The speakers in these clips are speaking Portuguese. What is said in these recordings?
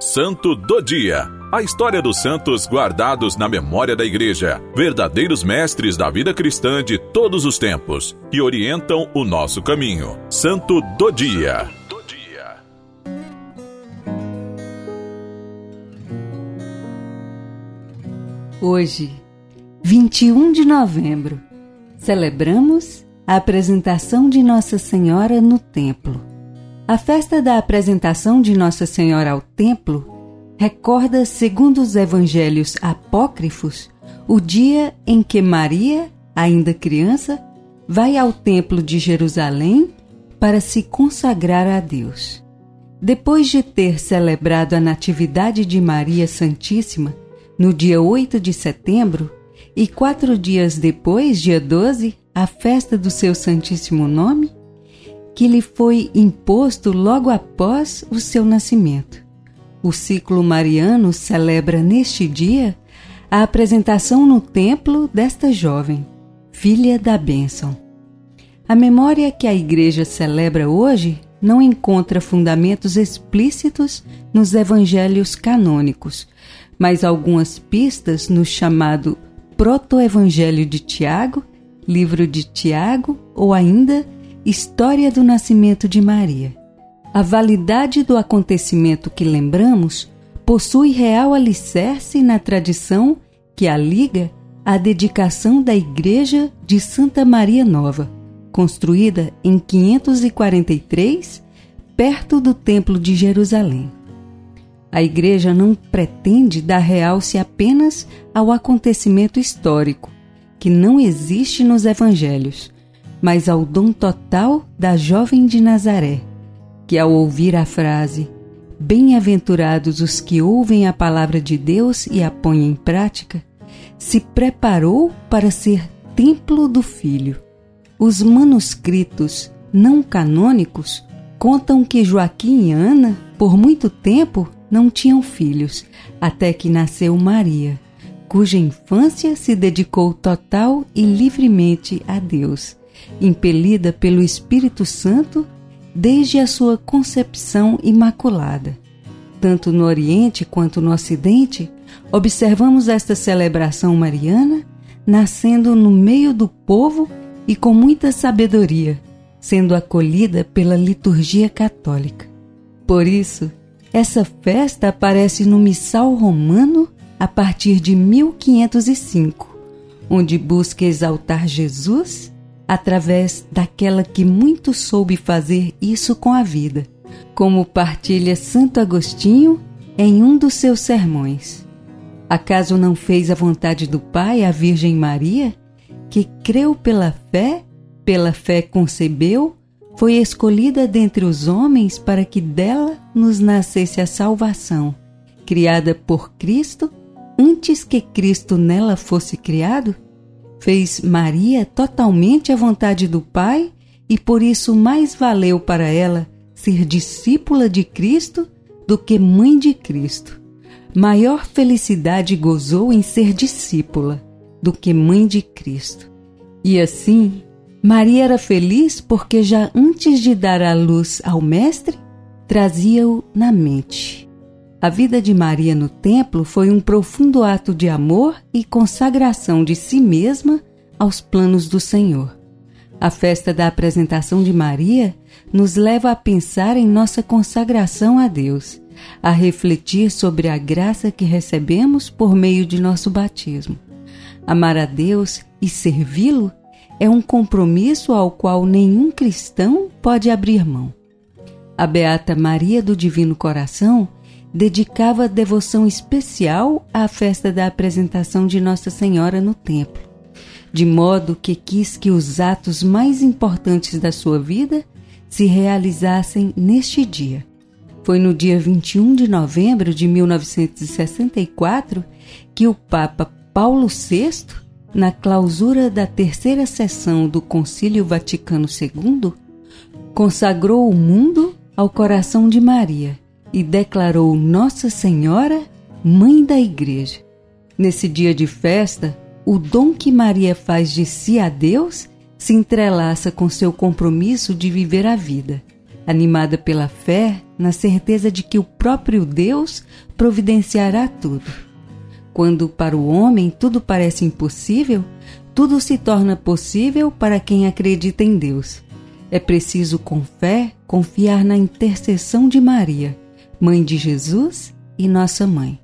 Santo do Dia. A história dos santos guardados na memória da Igreja, verdadeiros mestres da vida cristã de todos os tempos, que orientam o nosso caminho. Santo do Dia. Hoje, 21 de novembro, celebramos a apresentação de Nossa Senhora no templo. A festa da apresentação de Nossa Senhora ao templo recorda, segundo os evangelhos apócrifos, o dia em que Maria, ainda criança, vai ao templo de Jerusalém para se consagrar a Deus. Depois de ter celebrado a Natividade de Maria Santíssima no dia 8 de setembro, e quatro dias depois, dia 12, a festa do seu Santíssimo Nome, que lhe foi imposto logo após o seu nascimento. O ciclo mariano celebra neste dia a apresentação no templo desta jovem, filha da bênção. A memória que a Igreja celebra hoje não encontra fundamentos explícitos nos evangelhos canônicos, mas algumas pistas no chamado Proto-Evangelho de Tiago, livro de Tiago ou ainda História do Nascimento de Maria. A validade do acontecimento que lembramos possui real alicerce na tradição que a liga à dedicação da Igreja de Santa Maria Nova, construída em 543, perto do Templo de Jerusalém. A Igreja não pretende dar realce apenas ao acontecimento histórico, que não existe nos Evangelhos, mas ao dom total da jovem de Nazaré, que ao ouvir a frase Bem-aventurados os que ouvem a palavra de Deus e a põem em prática, se preparou para ser templo do Filho. Os manuscritos não canônicos contam que Joaquim e Ana, por muito tempo, não tinham filhos, até que nasceu Maria, cuja infância se dedicou total e livremente a Deus impelida pelo Espírito Santo desde a sua concepção imaculada. Tanto no Oriente quanto no Ocidente, observamos esta celebração mariana nascendo no meio do povo e com muita sabedoria, sendo acolhida pela liturgia católica. Por isso, essa festa aparece no Missal Romano a partir de 1505, onde busca exaltar Jesus através daquela que muito soube fazer isso com a vida, como partilha Santo Agostinho em um dos seus sermões. Acaso não fez a vontade do Pai a Virgem Maria, que creu pela fé, pela fé concebeu, foi escolhida dentre os homens para que dela nos nascesse a salvação, criada por Cristo antes que Cristo nela fosse criado? Fez Maria totalmente à vontade do Pai e por isso mais valeu para ela ser discípula de Cristo do que mãe de Cristo. Maior felicidade gozou em ser discípula do que mãe de Cristo. E assim, Maria era feliz porque já antes de dar a luz ao Mestre, trazia-o na mente. A vida de Maria no templo foi um profundo ato de amor e consagração de si mesma aos planos do Senhor. A festa da apresentação de Maria nos leva a pensar em nossa consagração a Deus, a refletir sobre a graça que recebemos por meio de nosso batismo. Amar a Deus e servi-lo é um compromisso ao qual nenhum cristão pode abrir mão. A Beata Maria do Divino Coração dedicava devoção especial à festa da apresentação de Nossa Senhora no templo, de modo que quis que os atos mais importantes da sua vida se realizassem neste dia. Foi no dia 21 de novembro de 1964 que o Papa Paulo VI, na clausura da terceira sessão do Concílio Vaticano II, consagrou o mundo ao coração de Maria e declarou Nossa Senhora Mãe da Igreja. Nesse dia de festa, o dom que Maria faz de si a Deus se entrelaça com seu compromisso de viver a vida, animada pela fé na certeza de que o próprio Deus providenciará tudo. Quando para o homem tudo parece impossível, tudo se torna possível para quem acredita em Deus. É preciso, com fé, confiar na intercessão de Maria, mãe de Jesus e nossa mãe.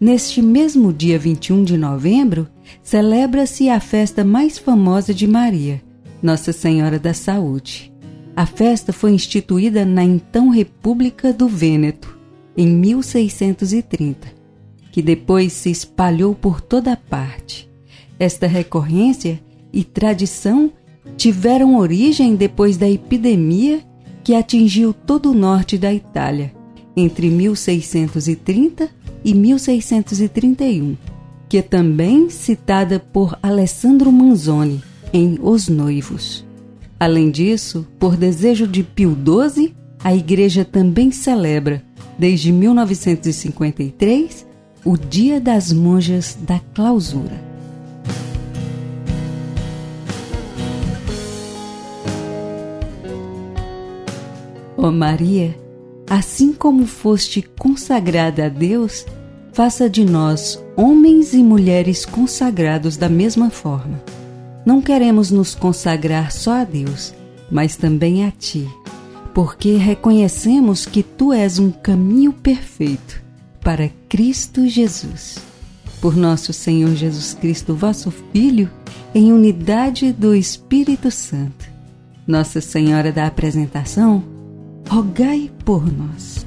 Neste mesmo dia 21 de novembro, celebra-se a festa mais famosa de Maria, Nossa Senhora da Saúde. A festa foi instituída na então República do Vêneto, em 1630, que depois se espalhou por toda parte. Esta recorrência e tradição tiveram origem depois da epidemia que atingiu todo o norte da Itália, entre 1630 e 1631, que é também citada por Alessandro Manzoni em Os Noivos. Além disso, por desejo de Pio XII, a Igreja também celebra, desde 1953, o Dia das Monjas da Clausura. Ó oh Maria, assim como foste consagrada a Deus, faça de nós homens e mulheres consagrados da mesma forma não queremos nos consagrar só a Deus, mas também a Ti, porque reconhecemos que Tu és um caminho perfeito para Cristo Jesus. Por nosso Senhor Jesus Cristo, vosso Filho, em unidade do Espírito Santo. Nossa Senhora da Apresentação, rogai por nós.